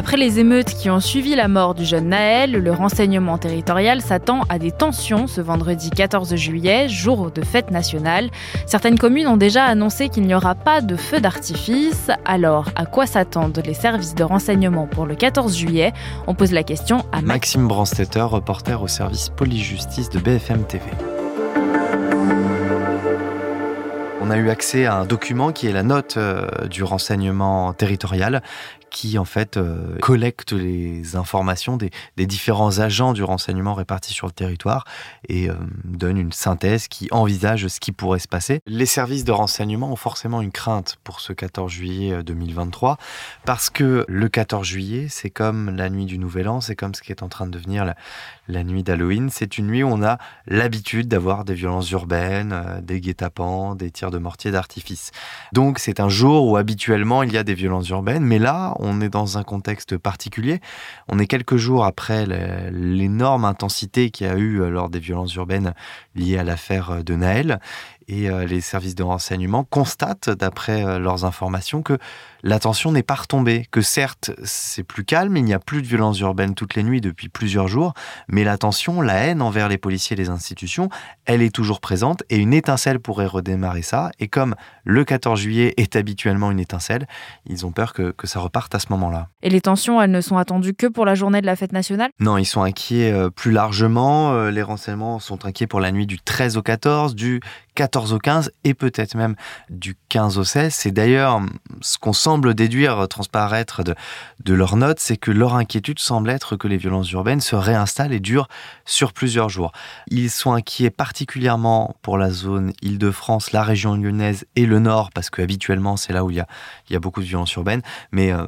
Après les émeutes qui ont suivi la mort du jeune Naël, le renseignement territorial s'attend à des tensions ce vendredi 14 juillet, jour de fête nationale. Certaines communes ont déjà annoncé qu'il n'y aura pas de feu d'artifice. Alors, à quoi s'attendent les services de renseignement pour le 14 juillet? On pose la question à Maxime Branstetter, reporter au service police-justice de BFM TV. On a eu accès à un document qui est la note euh, du renseignement territorial qui en fait euh, collecte les informations des, différents agents du renseignement répartis sur le territoire et euh, donne une synthèse qui envisage ce qui pourrait se passer. Les services de renseignement ont forcément une crainte pour ce 14 juillet 2023 parce que le 14 juillet, c'est comme la nuit du Nouvel An, c'est comme ce qui est en train de devenir la nuit d'Halloween. C'est une nuit où on a l'habitude d'avoir des violences urbaines, des guet-apens, des tirs de mortier d'artifice. Donc c'est un jour où habituellement il y a des violences urbaines, mais là on est dans un contexte particulier. On est quelques jours après l'énorme intensité qu'il y a eu euh, lors des violences urbaines liées à l'affaire euh, de Naël et euh, les services de renseignement constatent, d'après euh, leurs informations, que l'attention n'est pas retombée, que certes c'est plus calme, il n'y a plus de violences urbaines toutes les nuits depuis plusieurs jours, mais l'attention, la haine envers les policiers et les institutions, elle est toujours présente et une étincelle pourrait redémarrer ça. Et comme le 14 juillet est habituellement une étincelle, ils ont peur que, que ça reparte à ce moment-là. Et les tensions, elles ne sont attendues que pour la journée de la fête nationale? Non, ils sont inquiets euh, plus largement. Les renseignements sont inquiets pour la nuit du 13 au 14, du 14 au 15 et peut-être même du 15 au 16. C'est d'ailleurs ce qu'on semble déduire, transparaître de, de leurs notes, c'est que leur inquiétude semble être que les violences urbaines se réinstallent et durent sur plusieurs jours. Ils sont inquiets particulièrement pour la zone Île-de-France, la région lyonnaise et le Nord, parce que habituellement c'est là où il y a, il y a beaucoup de violences urbaines, mais euh,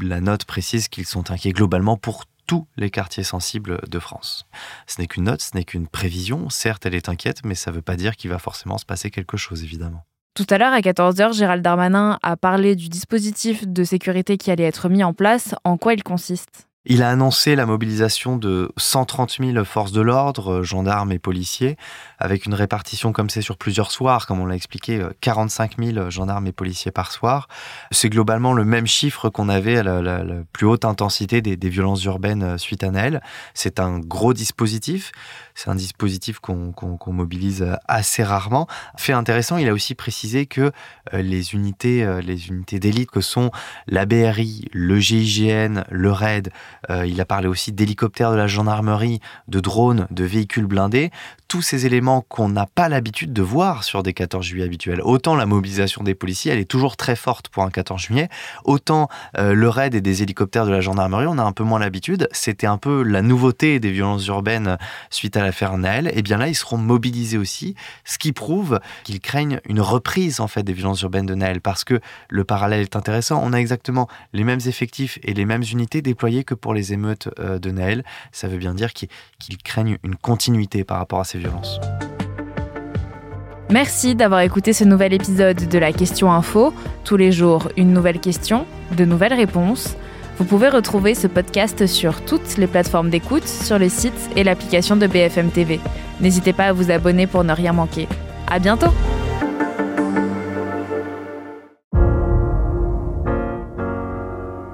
la note précise qu'ils sont inquiets globalement pour tous les quartiers sensibles de France. Ce n'est qu'une note, ce n'est qu'une prévision. Certes, elle est inquiète, mais ça ne veut pas dire qu'il va forcément se passer quelque chose, évidemment. Tout à l'heure, à 14h, Gérald Darmanin a parlé du dispositif de sécurité qui allait être mis en place. En quoi il consiste? Il a annoncé la mobilisation de 130 000 forces de l'ordre, gendarmes et policiers, avec une répartition comme c'est sur plusieurs soirs, comme on l'a expliqué, 45 euh, 000 gendarmes et policiers par soir. C'est globalement le même chiffre qu'on avait à la, plus haute intensité des, violences urbaines euh, suite à Naël. C'est un gros dispositif. C'est un dispositif qu'on mobilise euh, assez rarement. Fait intéressant, il a aussi précisé que les unités, les unités d'élite que sont la BRI, le GIGN, le RAID, euh, il a parlé aussi d'hélicoptères de la gendarmerie, de drones, de véhicules blindés. Tous ces éléments qu'on n'a pas l'habitude de voir sur des 14 juillet habituels. Autant la mobilisation des policiers, elle est toujours très forte pour un 14 juillet. Autant euh, le raid et des hélicoptères de la gendarmerie, on a un peu moins l'habitude. C'était un peu la nouveauté des violences urbaines suite à l'affaire Naël. Et eh bien là, ils seront mobilisés aussi, ce qui prouve qu'ils craignent une reprise en fait des violences urbaines de Naël. Parce que le parallèle est intéressant. On a exactement les mêmes effectifs et les mêmes unités déployées que pour les émeutes euh, de Naël. Ça veut bien dire qu'ils craignent une continuité par rapport à ces violences. Merci d'avoir écouté ce nouvel épisode de la Question Info. Tous les jours, une nouvelle question, de nouvelles réponses. Vous pouvez retrouver ce podcast sur toutes les plateformes d'écoute, sur le site et l'application de BFM TV. N'hésitez pas à vous abonner pour ne rien manquer. À bientôt!